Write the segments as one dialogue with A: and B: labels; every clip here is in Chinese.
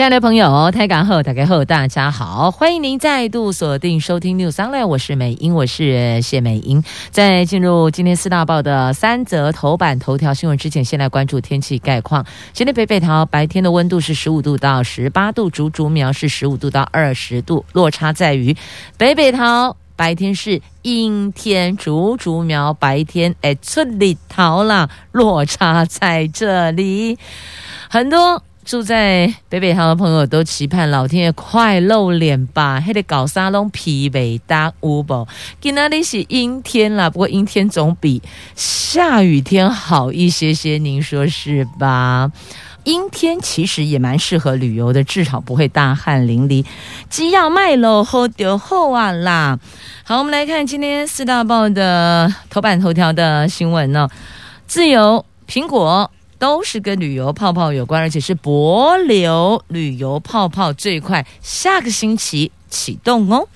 A: 亲爱的朋友，台港后，大家好，大家好，欢迎您再度锁定收听 News Online，我是美英，我是谢美英。在进入今天四大报的三则头版头条新闻之前，先来关注天气概况。今天北北桃白天的温度是十五度到十八度，竹竹苗是十五度到二十度，落差在于北北桃白天是阴天，竹竹苗白天哎出里桃了，落差在这里，很多。住在北北桃的朋友都期盼老天爷快露脸吧，还得搞沙龙皮北大乌宝。今天那是阴天啦，不过阴天总比下雨天好一些些，您说是吧？阴天其实也蛮适合旅游的，至少不会大汗淋漓。鸡要卖喽，好丢好啊啦！好，我们来看今天四大报的头版头条的新闻呢、哦，自由苹果。都是跟旅游泡泡有关，而且是博流旅游泡泡最快下个星期启动哦。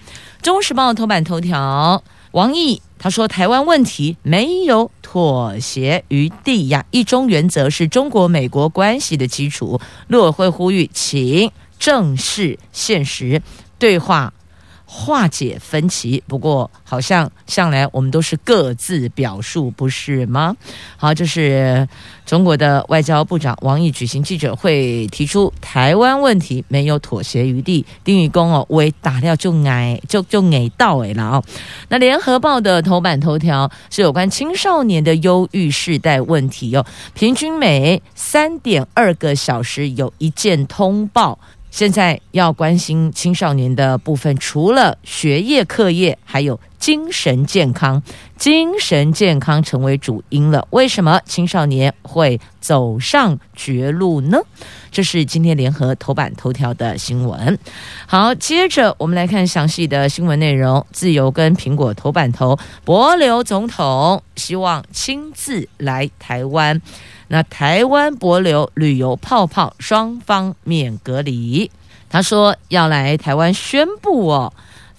A: 中时报头版头条，王毅他说台湾问题没有妥协余地呀，一中原则是中国美国关系的基础。陆委会呼吁，请正视现实，对话。化解分歧，不过好像向来我们都是各自表述，不是吗？好，这是中国的外交部长王毅举行记者会，提出台湾问题没有妥协余地。丁宇公哦，为打掉就挨就就挨到哎了哦。那联合报的头版头条是有关青少年的忧郁世代问题哦，平均每三点二个小时有一件通报。现在要关心青少年的部分，除了学业、课业，还有精神健康。精神健康成为主因了。为什么青少年会走上绝路呢？这是今天联合头版头条的新闻。好，接着我们来看详细的新闻内容。自由跟苹果头版头，帛琉总统希望亲自来台湾。那台湾帛琉旅游泡泡双方免隔离，他说要来台湾宣布哦，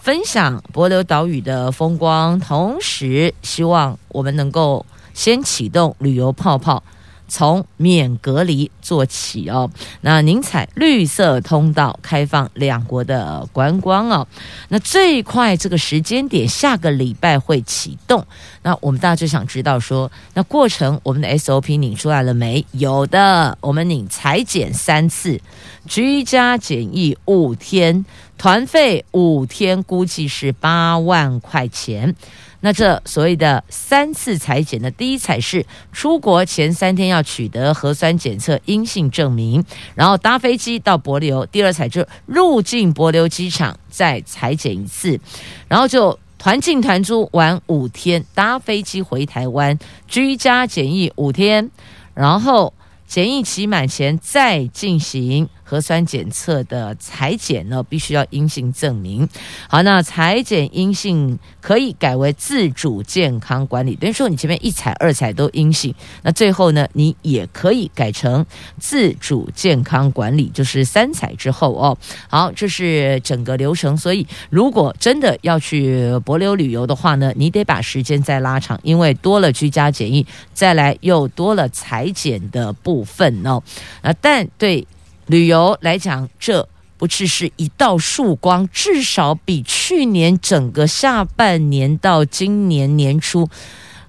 A: 分享博流岛屿的风光，同时希望我们能够先启动旅游泡泡。从免隔离做起哦，那宁采绿色通道开放两国的观光哦，那最快这个时间点下个礼拜会启动。那我们大家就想知道说，那过程我们的 SOP 拧出来了没？有的，我们拧裁剪三次，居家检疫五天，团费五天估计是八万块钱。那这所谓的三次采检的，第一采是出国前三天要取得核酸检测阴性证明，然后搭飞机到帛琉；第二采就入境帛琉机场再采检一次，然后就团进团出玩五天，搭飞机回台湾居家检疫五天，然后检疫期满前再进行。核酸检测的采检呢，必须要阴性证明。好，那采检阴性可以改为自主健康管理，等于说你前面一采、二采都阴性，那最后呢，你也可以改成自主健康管理，就是三采之后哦。好，这是整个流程。所以，如果真的要去博流旅游的话呢，你得把时间再拉长，因为多了居家检疫，再来又多了采检的部分哦。啊，但对。旅游来讲，这不只是一道曙光，至少比去年整个下半年到今年年初，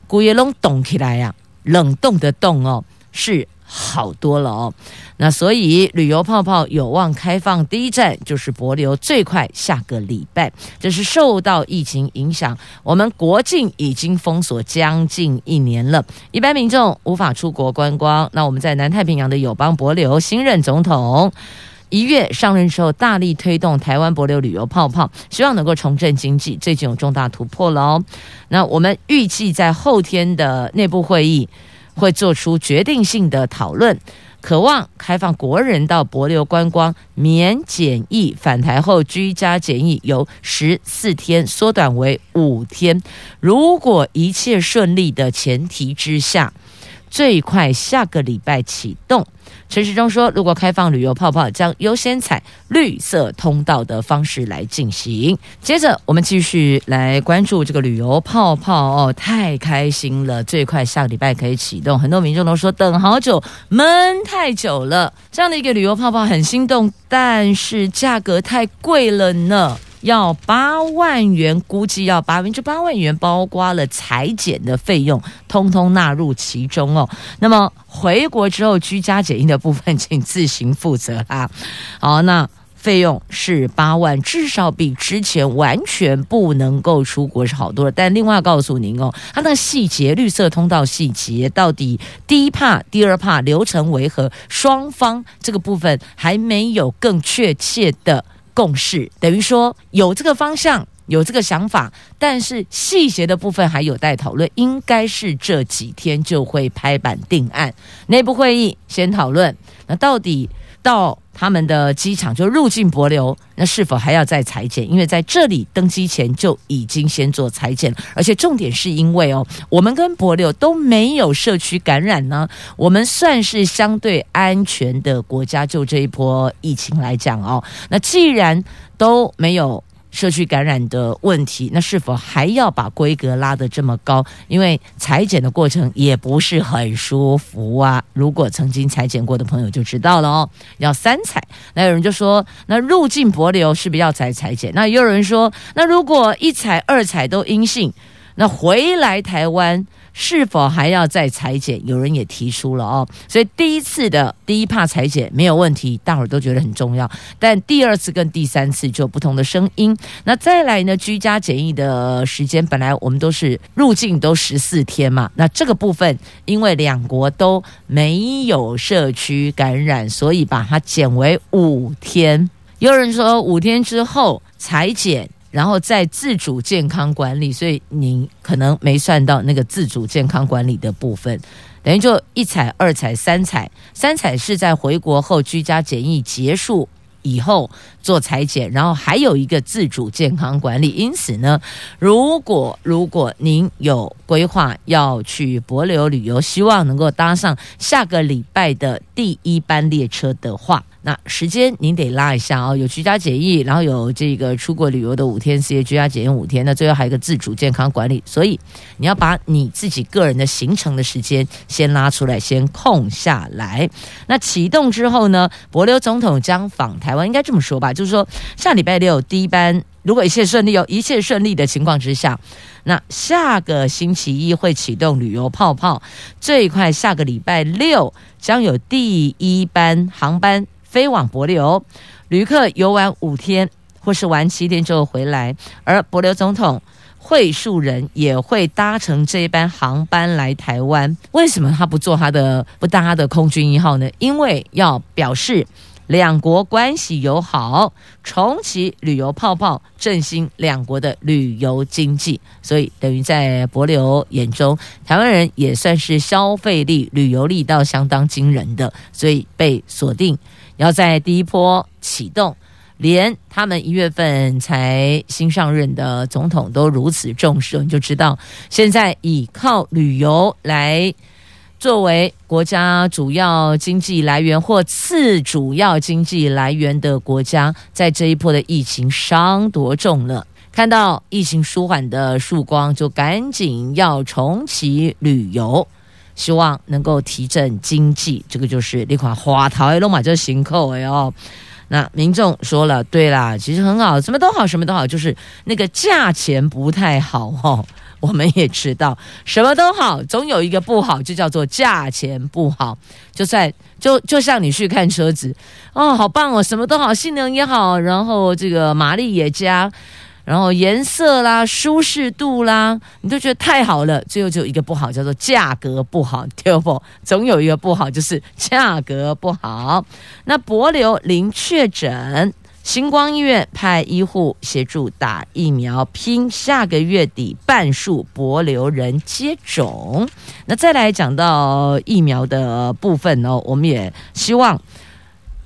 A: 古月龙冻起来呀，冷冻的冻哦，是好多了哦。那所以旅游泡泡有望开放第一站就是帛琉，最快下个礼拜。这是受到疫情影响，我们国境已经封锁将近一年了，一般民众无法出国观光。那我们在南太平洋的友邦帛琉，新任总统一月上任之后，大力推动台湾帛琉旅游泡泡，希望能够重振经济，最近有重大突破了哦。那我们预计在后天的内部会议会做出决定性的讨论。渴望开放国人到博流观光，免检疫返台后居家检疫由十四天缩短为五天。如果一切顺利的前提之下，最快下个礼拜启动。陈时中说，如果开放旅游泡泡，将优先采绿色通道的方式来进行。接着，我们继续来关注这个旅游泡泡哦，太开心了！最快下个礼拜可以启动，很多民众都说等好久，闷太久了。这样的一个旅游泡泡很心动，但是价格太贵了呢。要八万元，估计要八万，这八万元包括了裁剪的费用，通通纳入其中哦。那么回国之后居家检疫的部分，请自行负责啦。好，那费用是八万，至少比之前完全不能够出国是好多了。但另外告诉您哦，它那细节，绿色通道细节到底第一怕、第二怕流程为何，双方这个部分还没有更确切的。共识等于说有这个方向，有这个想法，但是细节的部分还有待讨论，应该是这几天就会拍板定案。内部会议先讨论，那到底到他们的机场就入境博流，那是否还要再裁剪？因为在这里登机前就已经先做裁剪，而且重点是因为哦，我们跟博流都没有社区感染呢，我们算是相对安全的国家。就这一波疫情来讲哦，那既然都没有。社区感染的问题，那是否还要把规格拉得这么高？因为裁剪的过程也不是很舒服啊。如果曾经裁剪过的朋友就知道了哦，要三采。那有人就说，那入境博流是不是要裁裁剪？那也有人说，那如果一采二采都阴性，那回来台湾。是否还要再裁剪？有人也提出了哦，所以第一次的第一怕裁剪没有问题，大伙儿都觉得很重要。但第二次跟第三次就有不同的声音。那再来呢？居家检疫的时间本来我们都是入境都十四天嘛，那这个部分因为两国都没有社区感染，所以把它减为五天。有人说五天之后裁剪。然后再自主健康管理，所以您可能没算到那个自主健康管理的部分，等于就一采、二采、三采，三采是在回国后居家检疫结束以后做采检，然后还有一个自主健康管理。因此呢，如果如果您有规划要去帛琉旅游，希望能够搭上下个礼拜的第一班列车的话。那时间您得拉一下哦，有居家检疫，然后有这个出国旅游的五天，四夜居家检疫五天，那最后还有一个自主健康管理，所以你要把你自己个人的行程的时间先拉出来，先空下来。那启动之后呢，帛琉总统将访台湾，应该这么说吧，就是说下礼拜六第一班，如果一切顺利，哦一切顺利的情况之下，那下个星期一会启动旅游泡泡，最快下个礼拜六将有第一班航班。飞往帛琉，旅客游玩五天或是玩七天之后回来，而帛琉总统会数人也会搭乘这一班航班来台湾。为什么他不坐他的不搭他的空军一号呢？因为要表示两国关系友好，重启旅游泡泡，振兴两国的旅游经济。所以等于在帛琉眼中，台湾人也算是消费力、旅游力道相当惊人的，所以被锁定。要在第一波启动，连他们一月份才新上任的总统都如此重视，你就知道现在以靠旅游来作为国家主要经济来源或次主要经济来源的国家，在这一波的疫情伤多重了。看到疫情舒缓的曙光，就赶紧要重启旅游。希望能够提振经济，这个就是那款花桃龙马这行扣哎哦。那民众说了，对啦，其实很好，什么都好，什么都好，就是那个价钱不太好哦。我们也知道，什么都好，总有一个不好，就叫做价钱不好。就算就就像你去看车子哦，好棒哦，什么都好，性能也好，然后这个马力也佳。然后颜色啦、舒适度啦，你都觉得太好了。最后就一个不好，叫做价格不好，对不？总有一个不好，就是价格不好。那帛琉零确诊，星光医院派医护协助打疫苗，拼下个月底半数帛琉人接种。那再来讲到疫苗的部分呢，我们也希望。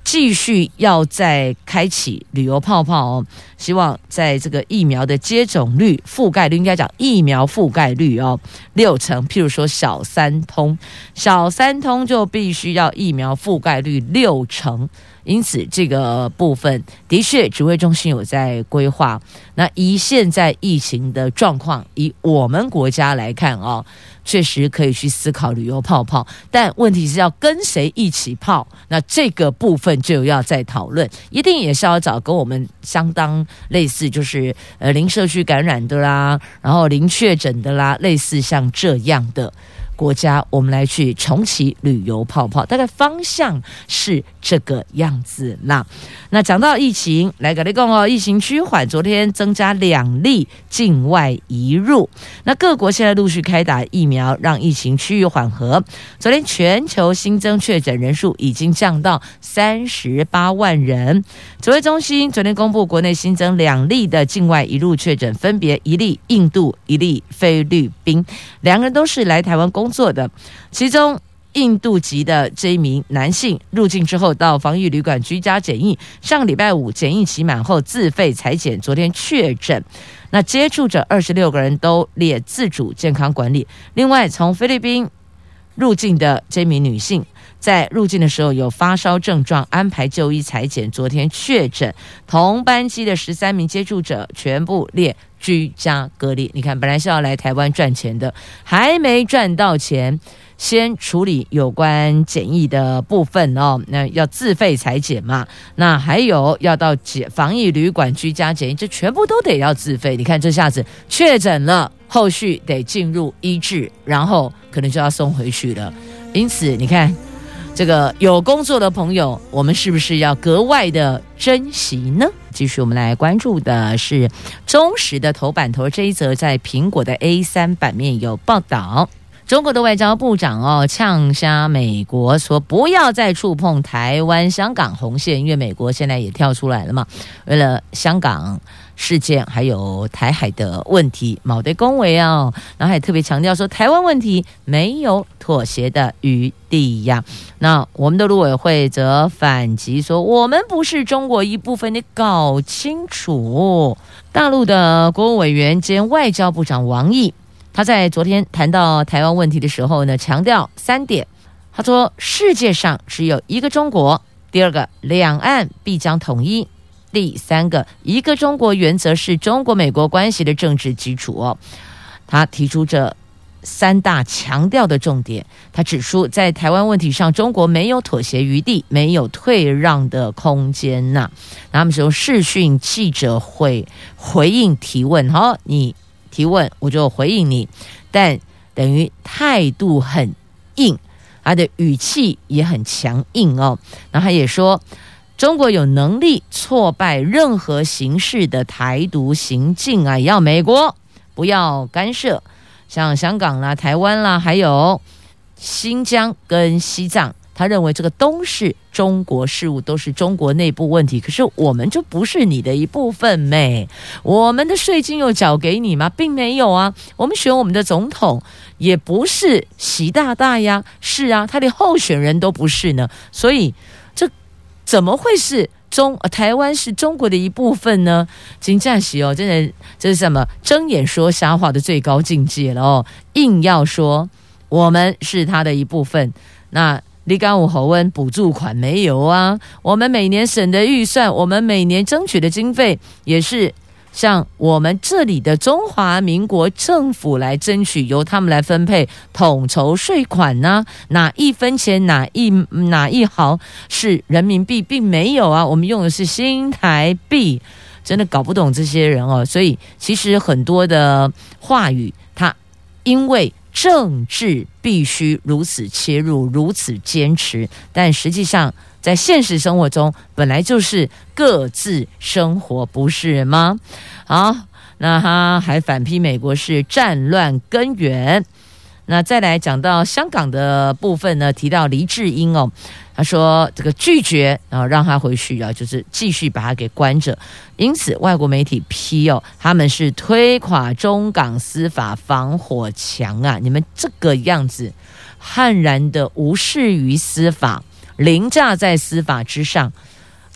A: 继续要再开启旅游泡泡哦，希望在这个疫苗的接种率、覆盖率，应该讲疫苗覆盖率哦，六成。譬如说小三通，小三通就必须要疫苗覆盖率六成。因此，这个部分的确指挥中心有在规划。那以现在疫情的状况，以我们国家来看哦，确实可以去思考旅游泡泡。但问题是要跟谁一起泡？那这个部分就要再讨论，一定也是要找跟我们相当类似，就是呃零社区感染的啦，然后零确诊的啦，类似像这样的。国家，我们来去重启旅游泡泡，大概方向是这个样子。啦那讲到疫情，来个你讲哦，疫情趋缓，昨天增加两例境外移入。那各国现在陆续开打疫苗，让疫情趋于缓和。昨天全球新增确诊人数已经降到三十八万人。指挥中心昨天公布，国内新增两例的境外移入确诊，分别一例印度，一例菲律宾，两个人都是来台湾工做的，其中印度籍的这一名男性入境之后到防疫旅馆居家检疫，上礼拜五检疫期满后自费裁剪，昨天确诊。那接触者二十六个人都列自主健康管理。另外，从菲律宾入境的这名女性在入境的时候有发烧症状，安排就医采检，昨天确诊。同班机的十三名接触者全部列。居家隔离，你看，本来是要来台湾赚钱的，还没赚到钱，先处理有关检疫的部分哦。那要自费采检嘛？那还有要到检防疫旅馆居家检疫，这全部都得要自费。你看这下子确诊了，后续得进入医治，然后可能就要送回去了。因此，你看。这个有工作的朋友，我们是不是要格外的珍惜呢？继续，我们来关注的是中时的头版头这一则，在苹果的 A 三版面有报道，中国的外交部长哦呛瞎美国，说不要再触碰台湾、香港红线，因为美国现在也跳出来了嘛，为了香港。事件还有台海的问题，冇得恭维啊，然后还特别强调说，台湾问题没有妥协的余地呀。那我们的陆委会则反击说，我们不是中国一部分，你搞清楚。大陆的国务委员兼外交部长王毅，他在昨天谈到台湾问题的时候呢，强调三点。他说，世界上只有一个中国，第二个，两岸必将统一。第三个，一个中国原则是中国美国关系的政治基础哦。他提出这三大强调的重点。他指出，在台湾问题上，中国没有妥协余地，没有退让的空间呐。那他们说视讯记者会回应提问，哈，你提问我就回应你，但等于态度很硬，他的语气也很强硬哦。那他也说。中国有能力挫败任何形式的台独行径啊！要美国不要干涉，像香港啦、台湾啦，还有新疆跟西藏，他认为这个都是中国事务，都是中国内部问题。可是我们就不是你的一部分咩？我们的税金又缴给你吗？并没有啊！我们选我们的总统也不是习大大呀，是啊，他连候选人都不是呢，所以。怎么会是中台湾是中国的一部分呢？金赞喜哦，真的这是什么睁眼说瞎话的最高境界了哦！硬要说我们是他的一部分，那李刚武侯温补助款没有啊？我们每年省的预算，我们每年争取的经费也是。像我们这里的中华民国政府来争取，由他们来分配统筹税款呢？哪一分钱哪一哪一毫是人民币，并没有啊！我们用的是新台币，真的搞不懂这些人哦。所以其实很多的话语，他因为政治必须如此切入，如此坚持，但实际上。在现实生活中，本来就是各自生活，不是吗？好，那他还反批美国是战乱根源。那再来讲到香港的部分呢，提到黎智英哦，他说这个拒绝然后让他回去啊，就是继续把他给关着。因此，外国媒体批哦，他们是推垮中港司法防火墙啊！你们这个样子，悍然的无视于司法。凌驾在司法之上。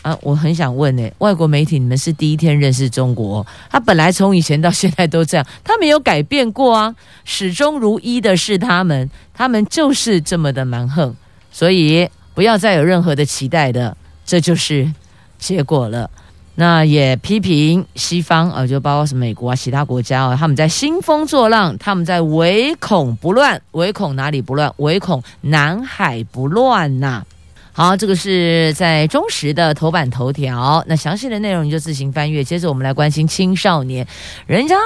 A: 啊，我很想问呢，外国媒体，你们是第一天认识中国？他本来从以前到现在都这样，他没有改变过啊，始终如一的是他们，他们就是这么的蛮横，所以不要再有任何的期待的，这就是结果了。那也批评西方啊，就包括是美国啊，其他国家啊，他们在兴风作浪，他们在唯恐不乱，唯恐哪里不乱？唯恐南海不乱呐、好，这个是在中时的头版头条。那详细的内容你就自行翻阅。接着我们来关心青少年，人家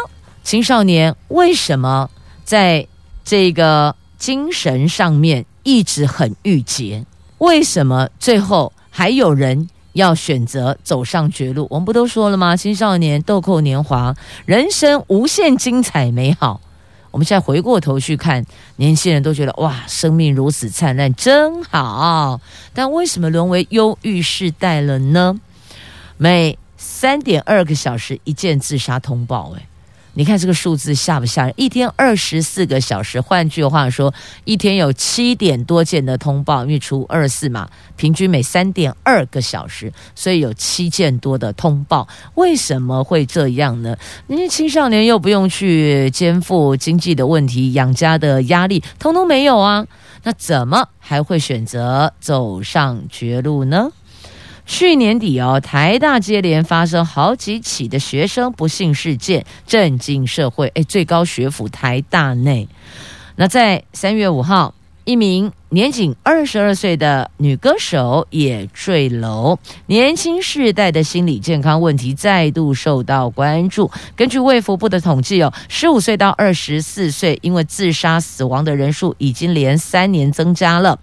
A: 青少年为什么在这个精神上面一直很郁结？为什么最后还有人要选择走上绝路？我们不都说了吗？青少年豆蔻年华，人生无限精彩美好。我们现在回过头去看，年轻人都觉得哇，生命如此灿烂，真好。但为什么沦为忧郁世代了呢？每三点二个小时一件自杀通报，哎。你看这个数字吓不吓人？一天二十四个小时，换句话说，一天有七点多件的通报，因为除二十四嘛，平均每三点二个小时，所以有七件多的通报。为什么会这样呢？因为青少年又不用去肩负经济的问题、养家的压力，通通没有啊，那怎么还会选择走上绝路呢？去年底哦，台大接连发生好几起的学生不幸事件，震惊社会。诶，最高学府台大内，那在三月五号，一名年仅二十二岁的女歌手也坠楼，年轻世代的心理健康问题再度受到关注。根据卫福部的统计哦，十五岁到二十四岁因为自杀死亡的人数已经连三年增加了。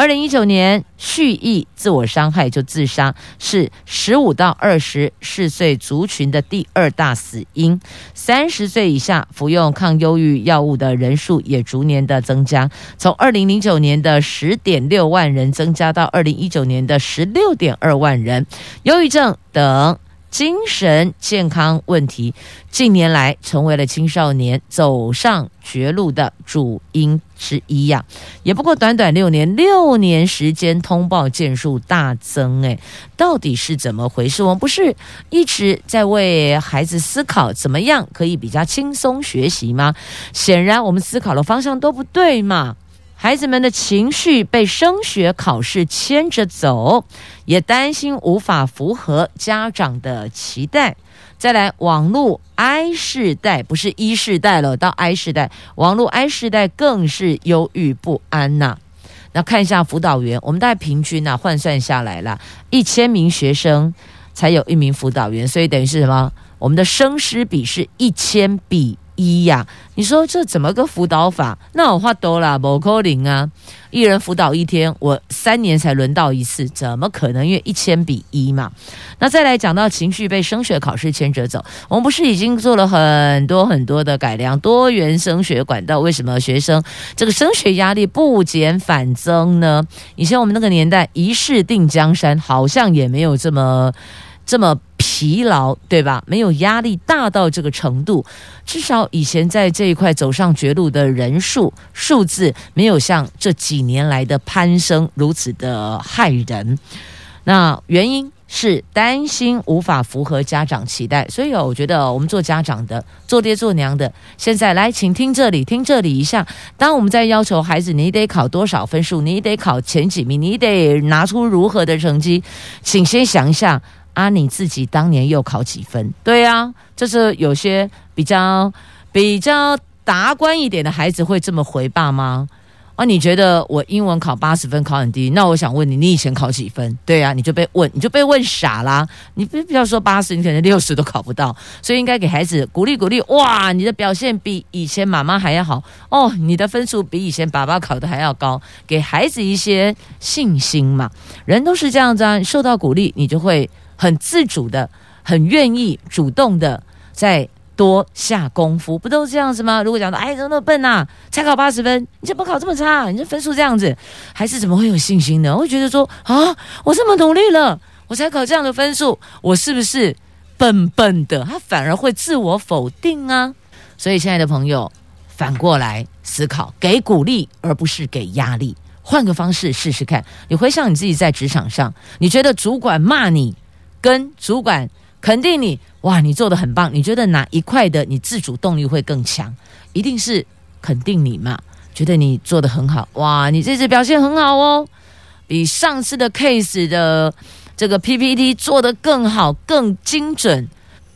A: 二零一九年，蓄意自我伤害就自杀，是十五到二十四岁族群的第二大死因。三十岁以下服用抗忧郁药物的人数也逐年的增加，从二零零九年的十点六万人增加到二零一九年的十六点二万人。忧郁症等。精神健康问题近年来成为了青少年走上绝路的主因之一呀。也不过短短六年，六年时间通报件数大增，诶，到底是怎么回事？我们不是一直在为孩子思考怎么样可以比较轻松学习吗？显然我们思考的方向都不对嘛。孩子们的情绪被升学考试牵着走，也担心无法符合家长的期待。再来，网络 I 世代不是 E 世代了，到 I 世代，网络 I 世代更是忧郁不安呐、那看一下辅导员，我们大概平均呐、啊、换算下来了，一千名学生才有一名辅导员，所以等于是什么？我们的生师比是一千比。一呀，你说这怎么个辅导法？那我话多了，不扣零啊！一人辅导一天，我三年才轮到一次，怎么可能？因为一千比一嘛。那再来讲到情绪被升学考试牵着走，我们不是已经做了很多很多的改良，多元升学管道？为什么学生这个升学压力不减反增呢？以前我们那个年代，一试定江山，好像也没有这么这么。疲劳对吧？没有压力大到这个程度，至少以前在这一块走上绝路的人数数字没有像这几年来的攀升如此的骇人。那原因是担心无法符合家长期待，所以我觉得我们做家长的、做爹做娘的，现在来，请听这里，听这里一下。当我们在要求孩子，你得考多少分数，你得考前几名，你得拿出如何的成绩，请先想一下。啊，你自己当年又考几分？对呀、啊，就是有些比较比较达观一点的孩子会这么回爸妈。啊，你觉得我英文考八十分考很低？那我想问你，你以前考几分？对呀、啊，你就被问，你就被问傻啦。你不不要说八十，你可能六十都考不到。所以应该给孩子鼓励鼓励。哇，你的表现比以前妈妈还要好哦，你的分数比以前爸爸考的还要高，给孩子一些信心嘛。人都是这样子啊，受到鼓励，你就会。很自主的，很愿意主动的在多下功夫，不都这样子吗？如果讲到哎，怎么那么笨呐、啊，才考八十分，你怎么考这么差？你这分数这样子，孩子怎么会有信心呢？我会觉得说啊，我这么努力了，我才考这样的分数，我是不是笨笨的？他反而会自我否定啊。所以，亲爱的朋友，反过来思考，给鼓励而不是给压力。换个方式试试看。你回想你自己在职场上，你觉得主管骂你，跟主管肯定你，哇，你做的很棒。你觉得哪一块的你自主动力会更强？一定是肯定你嘛？觉得你做的很好，哇，你这次表现很好哦，比上次的 case 的这个 PPT 做得更好、更精准，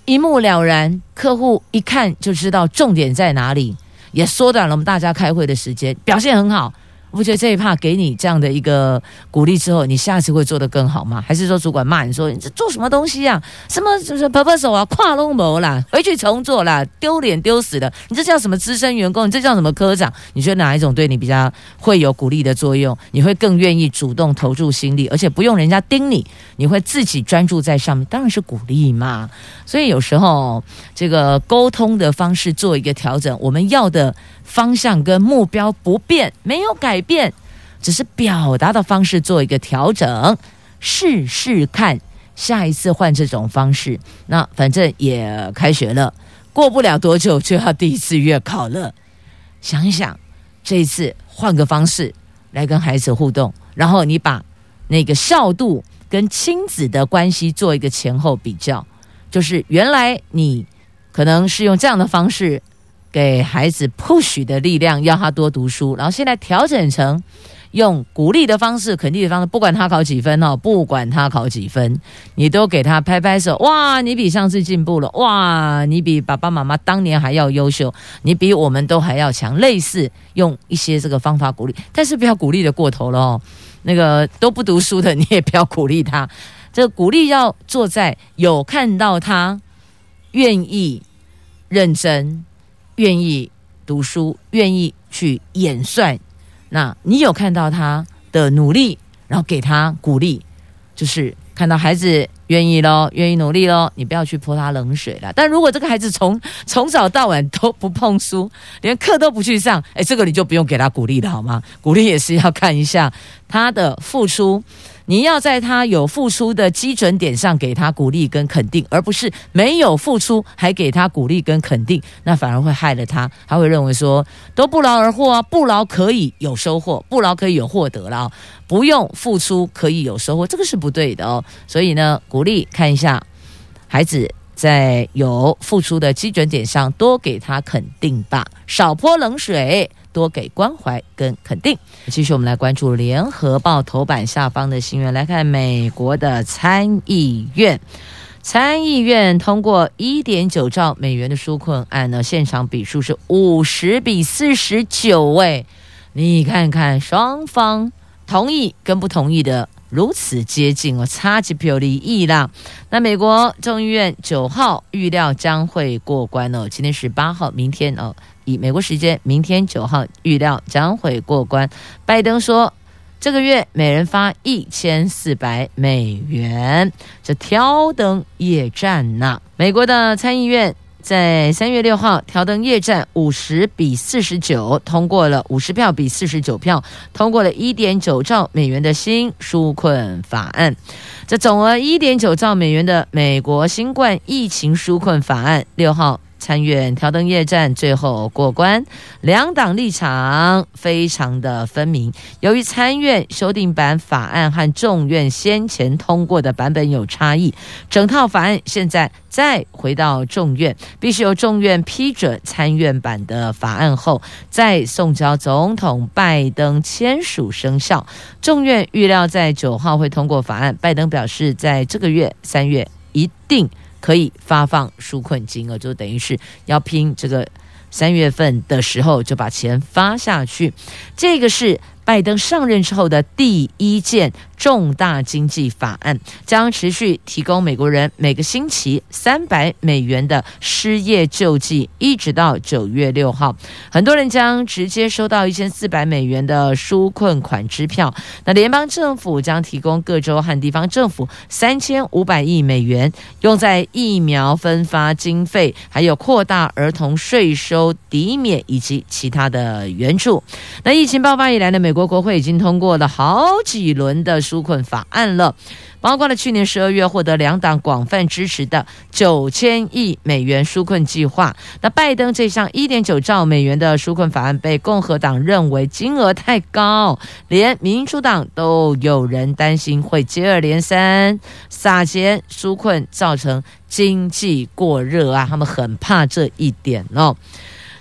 A: 一目了然，客户一看就知道重点在哪里，也缩短了我们大家开会的时间，表现很好。我觉得这一趴给你这样的一个鼓励之后，你下次会做得更好吗？还是说主管骂你说你这做什么东西呀、啊？什么就是 purpose 啊，跨龙谋啦，回去重做啦，丢脸丢死的！你这叫什么资深员工？你这叫什么科长？你觉得哪一种对你比较会有鼓励的作用？你会更愿意主动投注心力，而且不用人家盯你，你会自己专注在上面，当然是鼓励嘛。所以有时候这个沟通的方式做一个调整，我们要的。方向跟目标不变，没有改变，只是表达的方式做一个调整，试试看，下一次换这种方式。那反正也开学了，过不了多久就要第一次月考了。想一想，这一次换个方式来跟孩子互动，然后你把那个效度跟亲子的关系做一个前后比较，就是原来你可能是用这样的方式。给孩子 push 的力量，要他多读书，然后现在调整成用鼓励的方式、肯定的方式，不管他考几分哦，不管他考几分，你都给他拍拍手，哇，你比上次进步了，哇，你比爸爸妈妈当年还要优秀，你比我们都还要强，类似用一些这个方法鼓励，但是不要鼓励的过头了哦，那个都不读书的你也不要鼓励他，这个鼓励要坐在有看到他愿意认真。愿意读书，愿意去演算，那你有看到他的努力，然后给他鼓励，就是看到孩子愿意咯，愿意努力咯，你不要去泼他冷水了。但如果这个孩子从 从早到晚都不碰书，连课都不去上，哎，这个你就不用给他鼓励了，好吗？鼓励也是要看一下他的付出。你要在他有付出的基准点上给他鼓励跟肯定，而不是没有付出还给他鼓励跟肯定，那反而会害了他。他会认为说都不劳而获啊，不劳可以有收获，不劳可以有获得了，不用付出可以有收获，这个是不对的哦。所以呢，鼓励看一下孩子在有付出的基准点上多给他肯定吧，少泼冷水。多给关怀跟肯定。继续，我们来关注《联合报》头版下方的新闻，来看美国的参议院，参议院通过一点九兆美元的纾困案呢，现场比数是五十比四十九位，你看看双方同意跟不同意的如此接近哦，差几票离异啦。那美国众议院九号预料将会过关哦，今天十八号，明天哦。以美国时间明天九号预料将会过关。拜登说，这个月每人发一千四百美元，这挑灯夜战呐、美国的参议院在三月六号调灯夜战，五十比四十九通过了，五十票比四十九票通过了一点九兆美元的新纾困法案。这总额一点九兆美元的美国新冠疫情纾困法案，六号。参院挑灯夜战，最后过关，两党立场非常的分明。由于参院修订版法案和众院先前通过的版本有差异，整套法案现在再回到众院，必须由众院批准参院版的法案后，再送交总统拜登签署生效。众院预料在九号会通过法案。拜登表示，在这个月三月一定。可以发放纾困金额，就等于是要拼这个三月份的时候就把钱发下去。这个是拜登上任之后的第一件重大经济法案，将持续提供美国人每个星期三百美元的失业救济，一直到九月六号。很多人将直接收到一千四百美元的纾困款支票。那联邦政府将提供各州和地方政府三千五百亿美元，用在疫苗分发经费，还有扩大儿童税收抵免以及其他的援助。那疫情爆发以来呢，美国国会已经通过了好几轮的纾困法案了。包括了去年十二月获得两党广泛支持的九千亿美元纾困计划。那拜登这项一点九兆美元的纾困法案被共和党认为金额太高，连民主党都有人担心会接二连三撒钱纾困，造成经济过热啊，他们很怕这一点哦。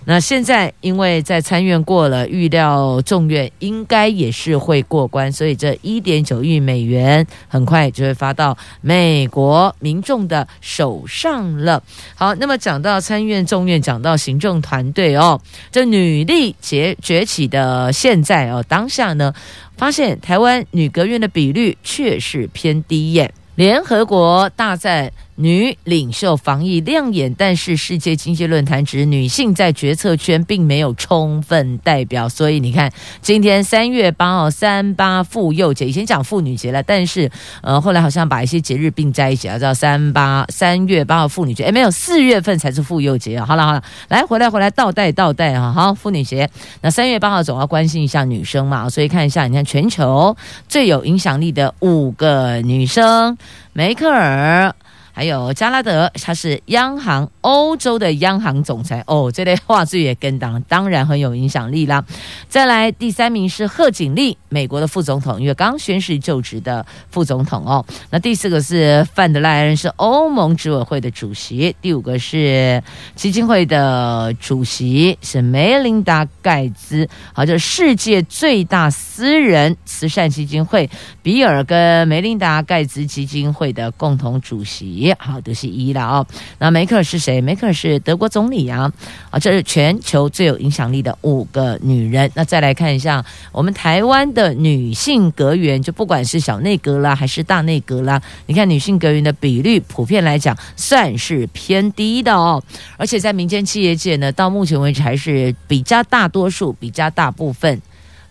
A: 那现在，因为在参院过了，预料众院应该也是会过关，所以这一点九亿美元很快就会发到美国民众的手上了。好，那么讲到参院、众院，讲到行政团队哦，这女力崛崛起的现在哦，当下呢，发现台湾女阁员的比率确实偏低耶，联合国大赞。女领袖防疫亮眼，但是世界经济论坛指女性在决策圈并没有充分代表，所以你看，今天三月八号三八妇幼节，以前讲妇女节了，但是呃后来好像把一些节日并在一起啊，叫三八三月八号妇女节，哎没有，四月份才是妇幼节。好了好了，来回来回来倒带倒带啊，好妇女节，那三月八号总要关心一下女生嘛，所以看一下，你看全球最有影响力的五个女生，梅克尔。还有加拉德，他是央行欧洲的央行总裁哦，这类话术也跟当，当然很有影响力啦。再来第三名是贺锦丽，美国的副总统，因为刚宣誓就职的副总统哦。那第四个是范德赖恩，是欧盟执委会的主席。第五个是基金会的主席，是梅琳达盖兹，好，就是世界最大私人慈善基金会比尔跟梅琳达盖兹基金会的共同主席。好，都是一了哦。那梅克尔是谁？梅克尔是德国总理啊。啊，这是全球最有影响力的五个女人。那再来看一下我们台湾的女性阁员，就不管是小内阁啦，还是大内阁啦，你看女性阁员的比率，普遍来讲算是偏低的哦。而且在民间企业界呢，到目前为止还是比较大多数，比较大部分。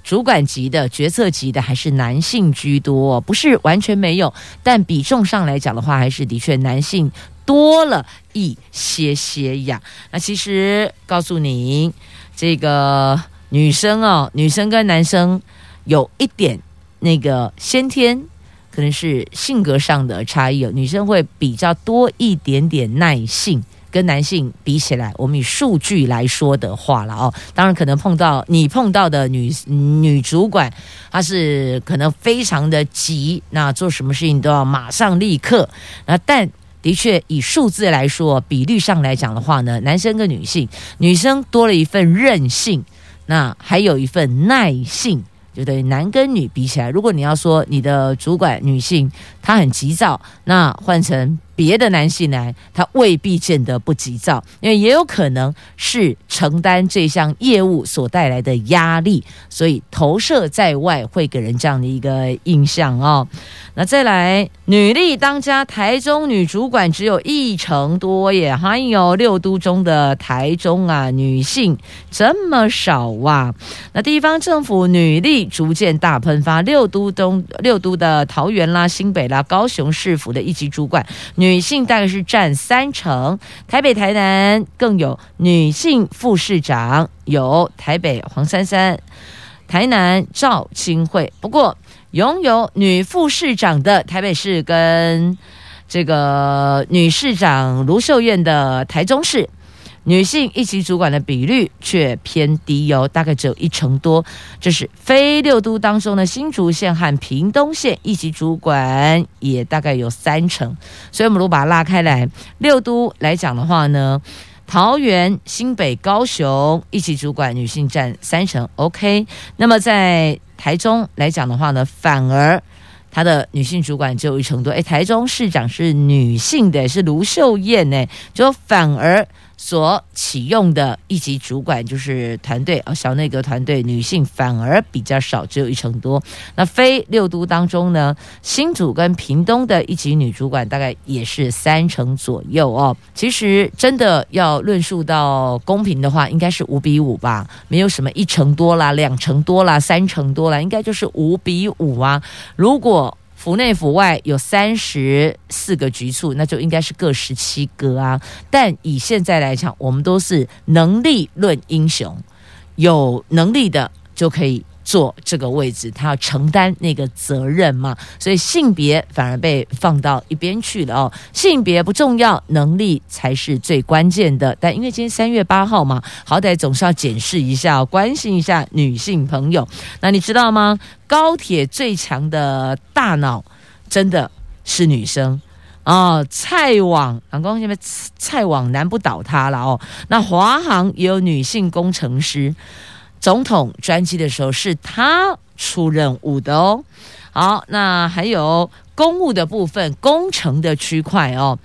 A: 主管级的、决策级的还是男性居多，不是完全没有，但比重上来讲的话，还是的确男性多了一些些呀。那其实告诉你，这个女生哦，女生跟男生有一点那个先天可能是性格上的差异哦，女生会比较多一点点耐性。跟男性比起来，我们以数据来说的话了哦，当然可能碰到你碰到的女女主管，她是可能非常的急，那做什么事情都要马上立刻。那但的确以数字来说，比率上来讲的话呢，男生跟女性，女生多了一份韧性，那还有一份耐性，就等于男跟女比起来，如果你要说你的主管女性她很急躁，那换成。别的男性男，他未必见得不急躁，因为也有可能是承担这项业务所带来的压力，所以投射在外会给人这样的一个印象哦。那再来，女力当家，台中女主管只有一成多耶，还有六都中的台中啊，女性这么少哇。那地方政府女力逐渐大喷发，六都中六都的桃园啦、新北啦、高雄市府的一级主管。女女性大概是占三成，台北、台南更有女性副市长，有台北黄珊珊，台南赵清惠。不过，拥有女副市长的台北市跟这个女市长卢秀燕的台中市。女性一级主管的比率却偏低哦，大概只有一成多。这是非六都当中的新竹县和屏东县一级主管也大概有三成。所以，我们如果把它拉开来，六都来讲的话呢，桃园、新北、高雄一级主管女性占三成，OK。那么在台中来讲的话呢，反而她的女性主管只有一成多。诶，台中市长是女性的，是卢秀燕呢，就反而。所启用的一级主管就是团队啊，小内阁团队女性反而比较少，只有一成多。那非六都当中呢，新竹跟屏东的一级女主管大概也是三成左右哦。其实真的要论述到公平的话，应该是五比五吧，没有什么一成多啦、两成多啦、三成多啦，应该就是五比五啊。如果府内府外有三十四个局处，那就应该是各十七个啊。但以现在来讲，我们都是能力论英雄，有能力的就可以坐这个位置，他要承担那个责任嘛，所以性别反而被放到一边去了哦。性别不重要，能力才是最关键的。但因为今天三月八号嘛，好歹总是要检视一下，关心一下女性朋友。那你知道吗？高铁最强的大脑真的是女生。哦，蔡网，老公，现在蔡网难不倒他了哦。那华航也有女性工程师，总统专机的时候是他出任务的哦。好，那还有公务的部分，工程的区块哦，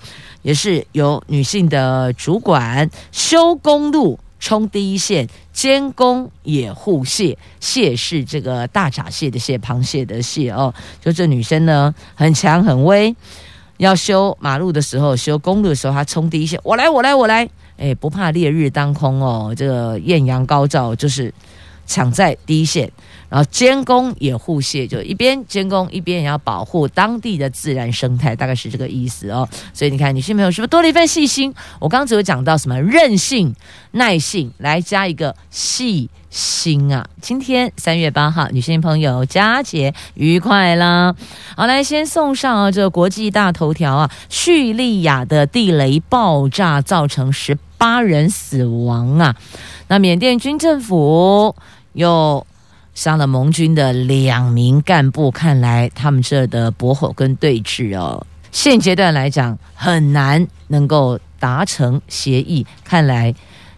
A: 也是由女性的主管，修公路、冲第一线、监工也护蟹，蟹是这个大闸蟹的蟹，螃蟹的蟹哦。就这女生呢，很强很威。要修马路的时候，修公路的时候，她冲第一线，我来，我来，我来，哎，不怕烈日当空哦，这个艳阳高照，就是抢在第一线。然后监工也护蟹，就一边监工一边也要保护当地的自然生态，大概是这个意思哦。所以你看，女性朋友是不是多了一份细心？我刚刚只有讲到什么韧性、耐性，来加一个细心啊。今天三月八号，女性朋友佳节愉快啦！好，来先送上啊，这个国际大头条啊，叙利亚的地雷爆炸造成十八人死亡啊。那缅甸军政府又。伤了盟军的两名干部，看来他们这的驳火跟对峙哦，现阶段来讲很难能够达成协议，看来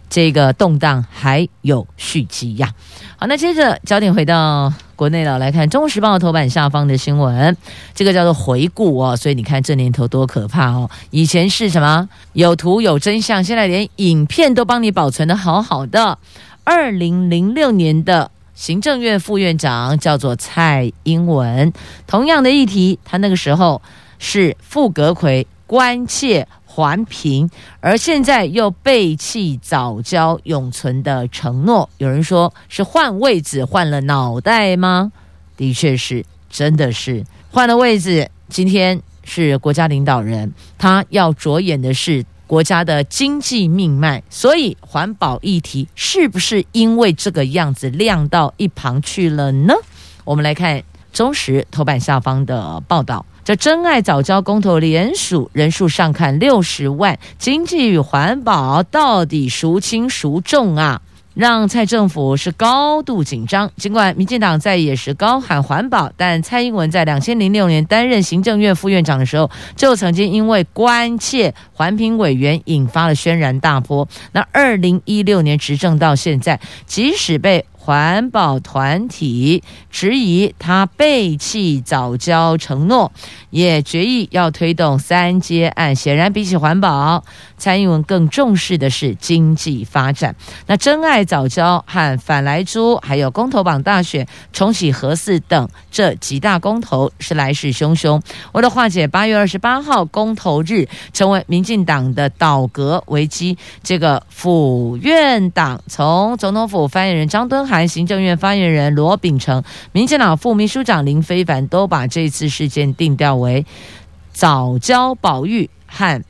A: 这个动荡还有续集呀。好，那接着焦点回到国内了，来看《中时报》头版下方的新闻，这个叫做回顾哦，所以你看这年头多可怕哦，以前是什么有图有真相，现在连影片都帮你保存得好好的。二零零六年的。行政院副院长叫做蔡英文，同样的议题，他那个时候是副阁揆关切环评，而现在又背弃藻礁永存的承诺。有人说是换位子换了脑袋吗？的确是，真的是。换了位子。今天是国家领导人，他要着眼的是。国家的经济命脉，所以环保议题是不是因为这个样子晾到一旁去了呢？我们来看中时头版下方的报道，这真爱早教公投联署人数上看六十万，经济与环保到底孰轻孰重啊？让蔡政府是高度紧张。尽管民进党在也是高喊环保，但蔡英文在两千零六年担任行政院副院长的时候，就曾经因为关切环评委员引发了轩然大波。那二零一六年执政到现在，即使被环保团体质疑他背弃早交承诺，也决议要推动三阶案。显然，比起环保，蔡英文更重视的是经济发展。那珍爱早交和反莱猪，还有公投榜大选、重启核四等这几大公投是来势汹汹。为了化解八月二十八号公投日成为民进党的倒阁危机，这个府院党从总统府发言人张敦涵、行政院发言人罗秉成、民进党副秘书长林非凡都把这次事件定调为藻礁保育和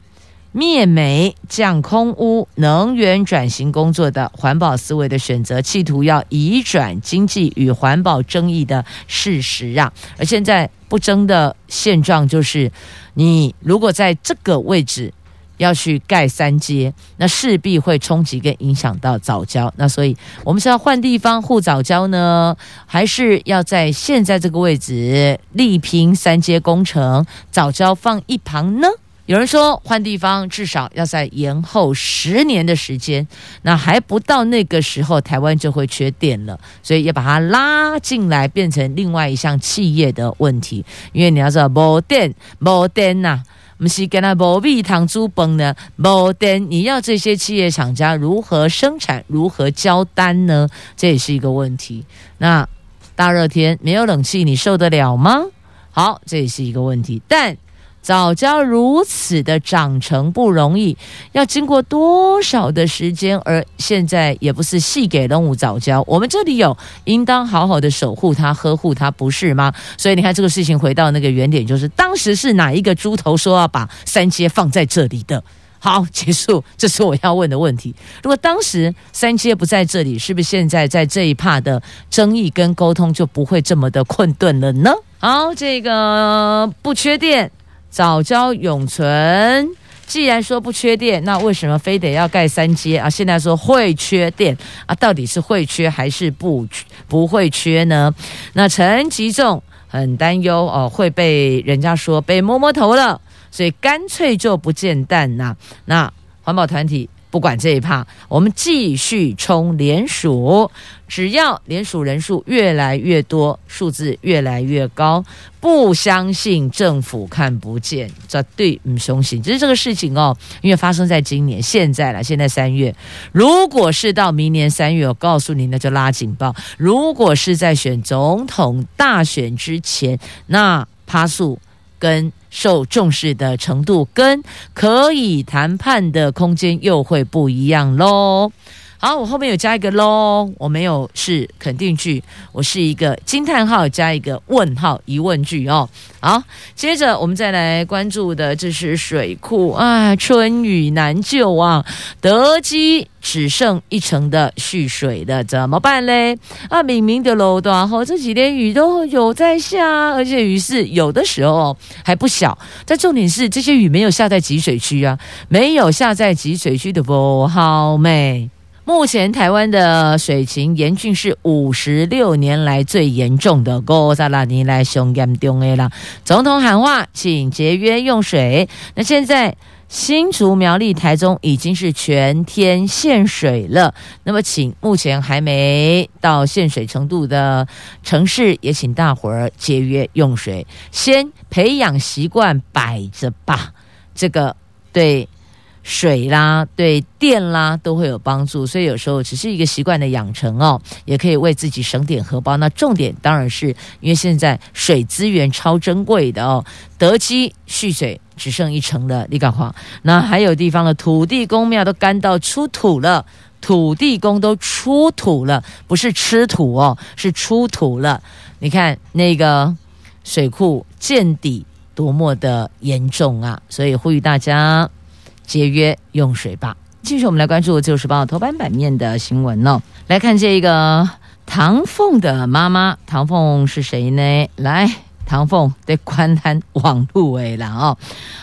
A: 灭煤、降空污、能源转型工作的环保思维的选择，企图要移转经济与环保争议的事实啊！而现在不争的现状就是，你如果在这个位置。要去盖三阶，那势必会冲击跟影响到藻礁。那所以，我们是要换地方护藻礁呢，还是要在现在这个位置力拼三阶工程，藻礁放一旁呢？有人说换地方至少要在延后十年的时间，那还不到那个时候，台湾就会缺电了。所以要把它拉进来，变成另外一项企业的问题。因为你要知道，没电，没电呐、我们是跟他无米汤煮饭呢，无电，你要这些企业厂家如何生产，如何交单呢？这也是一个问题。那大热天没有冷气，你受得了吗？好，这也是一个问题。但早教如此的长成不容易，要经过多少的时间？而现在也不是细给动物早教，我们这里有，应当好好的守护它、呵护它，不是吗？所以你看这个事情回到那个原点，就是当时是哪一个猪头说要把三阶放在这里的？好，结束，这是我要问的问题。如果当时三阶不在这里，是不是现在在这一趴的争议跟沟通就不会这么的困顿了呢？好，这个不缺电，早教永存。既然说不缺电，那为什么非得要盖三阶啊？现在说会缺电啊，到底是会缺还是不不会缺呢？那陈吉仲很担忧哦，会被人家说被摸摸头了。所以干脆就不见蛋呐！那环保团体不管这一趴，我们继续冲连署，只要连署人数越来越多，数字越来越高，不相信政府看不见，绝对不相信。只是这个事情哦，因为发生在今年，现在了，现在三月，如果是到明年三月，我告诉你，那就拉警报。如果是在选总统大选之前，那趴数跟受重视的程度跟可以谈判的空间又会不一样喽。好，我后面有加一个喽，我没有是肯定句，我是一个惊叹号加一个问号疑问句哦。好，接着我们再来关注的，这是水库啊，春雨难救啊，德基只剩一层的蓄水了，怎么办嘞？啊，明明的楼段后这几天雨都有在下，而且雨是有的时候还不小。但重点是这些雨没有下在集水区啊，没有下在集水区的不好美。目前台湾的水情严峻，是五十六年来最严重的。哥萨拉尼来最严重的啦。总统喊话，请节约用水。那现在新竹苗栗台中已经是全天限水了。那么，请目前还没到限水程度的城市，也请大伙儿节约用水，先培养习惯摆着吧。这个对。水啦，对电啦都会有帮助，所以有时候只是一个习惯的养成哦，也可以为自己省点荷包。那重点当然是因为现在水资源超珍贵的哦，德基蓄水只剩一成了，你敢话？那还有地方的土地公庙都干到出土了，土地公都出土了，不是吃土哦，是出土了。你看那个水库见底多么的严重啊！所以呼吁大家。节约用水吧。继续，我们来关注《旧时报》头版版面的新闻哦。来看这个唐凤的妈妈，唐凤是谁呢？来，唐凤对观览网路为了哦。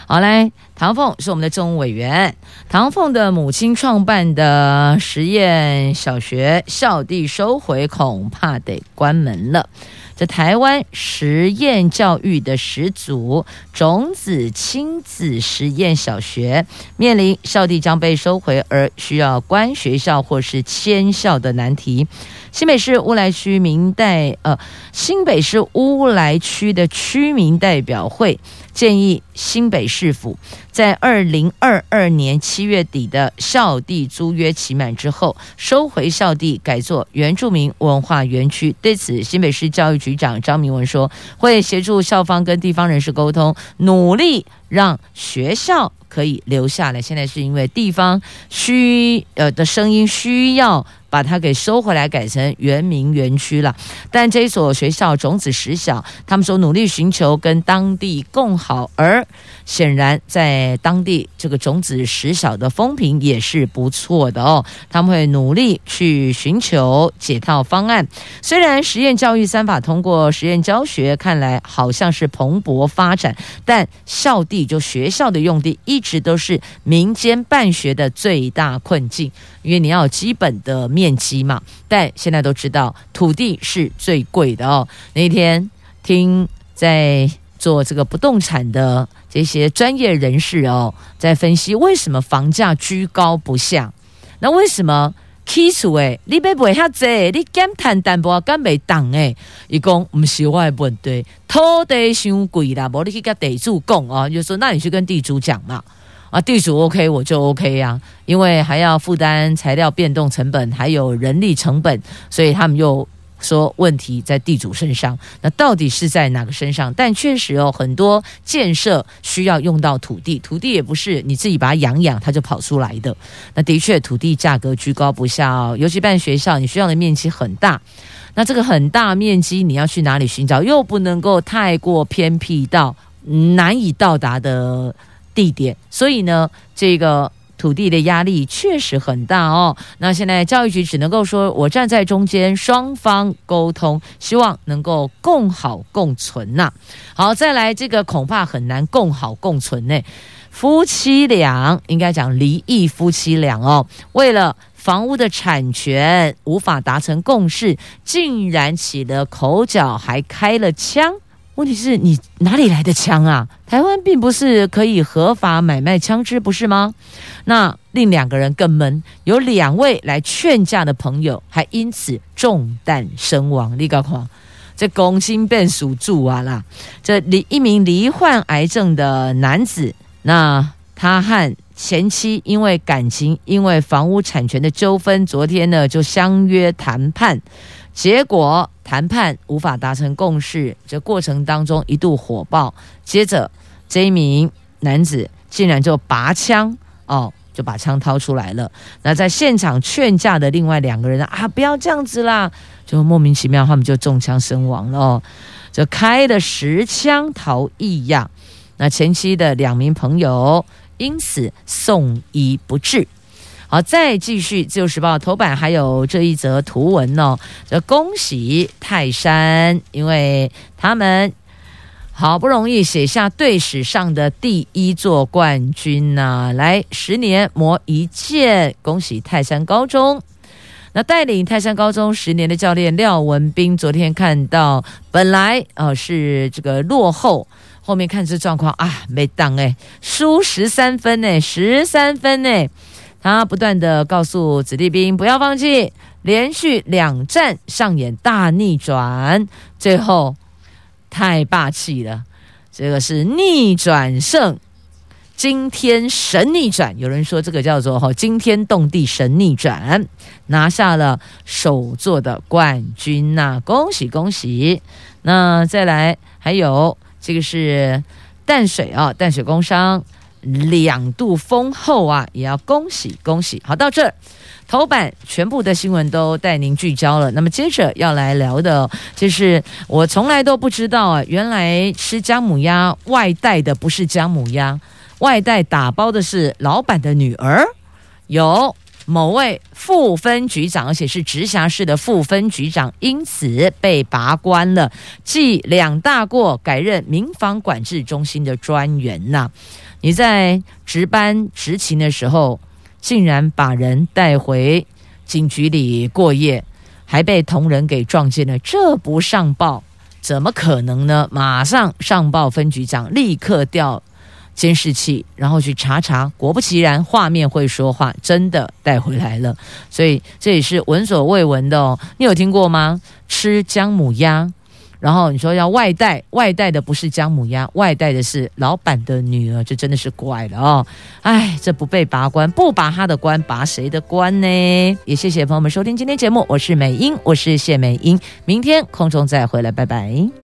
A: 好，来，唐凤是我们的政务委员。唐凤的母亲创办的实验小学校地收回，恐怕得关门了。在台湾实验教育的始祖种子亲子实验小学面临校地将被收回而需要关学校或是迁校的难题。新北市乌来区民代呃，新北市乌来区的区民代表会建议新北市府在二零二二年七月底的校地租约期满之后，收回校地，改作原住民文化园区。对此，新北市教育局长张明文说，会协助校方跟地方人士沟通，努力让学校可以留下来。现在是因为地方需呃的声音需要。把它给收回来，改成原民园区了。但这所学校种子实小，他们说努力寻求跟当地共好，而显然在当地这个种子实小的风评也是不错的哦。他们会努力去寻求解套方案。虽然实验教育三法通过，实验教学看来好像是蓬勃发展，但校地就学校的用地一一直都是民间办学的最大困境。因为你要有基本的面积嘛，但现在都知道土地是最贵的哦。那天听在做这个不动产的这些专业人士哦，在分析为什么房价居高不下。那为什么起厝诶，你要买遐济，你减碳淡薄干袂动诶？伊讲毋是我的。问题，土地伤贵啦，无你去甲地主讲啊，就说那你去跟地主讲嘛。啊，地主 OK 我就 OK 呀，因为还要负担材料变动成本，还有人力成本，所以他们又说问题在地主身上。那到底是在哪个身上？但确实有很多建设需要用到土地，土地也不是你自己把它养养它就跑出来的。那的确土地价格居高不下哦，尤其办学校，你需要的面积很大，那这个很大面积你要去哪里寻找？又不能够太过偏僻到难以到达的。地点，所以呢，这个。土地的压力确实很大哦。那现在教育局只能够说，我站在中间，双方沟通，希望能够共好共存呐、好，再来这个恐怕很难共好共存呢。夫妻俩应该讲离异夫妻俩哦，为了房屋的产权无法达成共识，竟然起了口角，还开了枪。问题是你哪里来的枪啊？台湾并不是可以合法买卖枪支，不是吗？那令两个人更闷，有两位来劝架的朋友还因此中弹身亡。你搞看，这公心变属住啊啦！这离一名罹患癌症的男子，那他和前妻因为感情，因为房屋产权的纠纷，昨天呢就相约谈判。结果谈判无法达成共识，这过程当中一度火爆。接着这一名男子竟然就拔枪哦，就把枪掏出来了。那在现场劝架的另外两个人啊，不要这样子啦，就莫名其妙他们就中枪身亡了哦，就开了十枪逃逸呀。那前妻的两名朋友因此送医不治。好，再继续《自由时报》头版还有这一则图文哦，这恭喜泰山，因为他们好不容易写下队史上的第一座冠军呐、来十年磨一剑，恭喜泰山高中。那带领泰山高中十年的教练廖文斌，昨天看到本来哦是这个落后，后面看这状况啊，没当哎，输十三分哎，十三分哎。他不断的告诉子弟兵不要放弃，连续两战上演大逆转，最后太霸气了，这个是逆转胜，惊天神逆转。有人说这个叫做“哈惊天动地神逆转”，拿下了首座的冠军呐、啊，恭喜恭喜！那再来还有这个是淡水啊，淡水工商。两度丰厚啊，也要恭喜恭喜！好，到这，头版全部的新闻都带您聚焦了。那么接着要来聊的，就是我从来都不知道啊，原来吃姜母鸭外带的不是姜母鸭，外带打包的是老板的女儿。有某位副分局长，而且是直辖市的副分局长，因此被拔关了，记两大过，改任民防管制中心的专员呐、你在值班执勤的时候，竟然把人带回警局里过夜，还被同仁给撞见了，这不上报怎么可能呢？马上上报分局长，立刻调监视器，然后去查查。果不其然，画面会说话，真的带回来了。所以这也是闻所未闻的哦。你有听过吗？吃姜母鸭。然后你说要外带，外带的不是姜母鸭，外带的是老板的女儿，这真的是怪了哦！哎，这不被拔关，不拔他的关，拔谁的关呢？也谢谢朋友们收听今天节目，我是美英，我是谢美英，明天空中再回来，拜拜。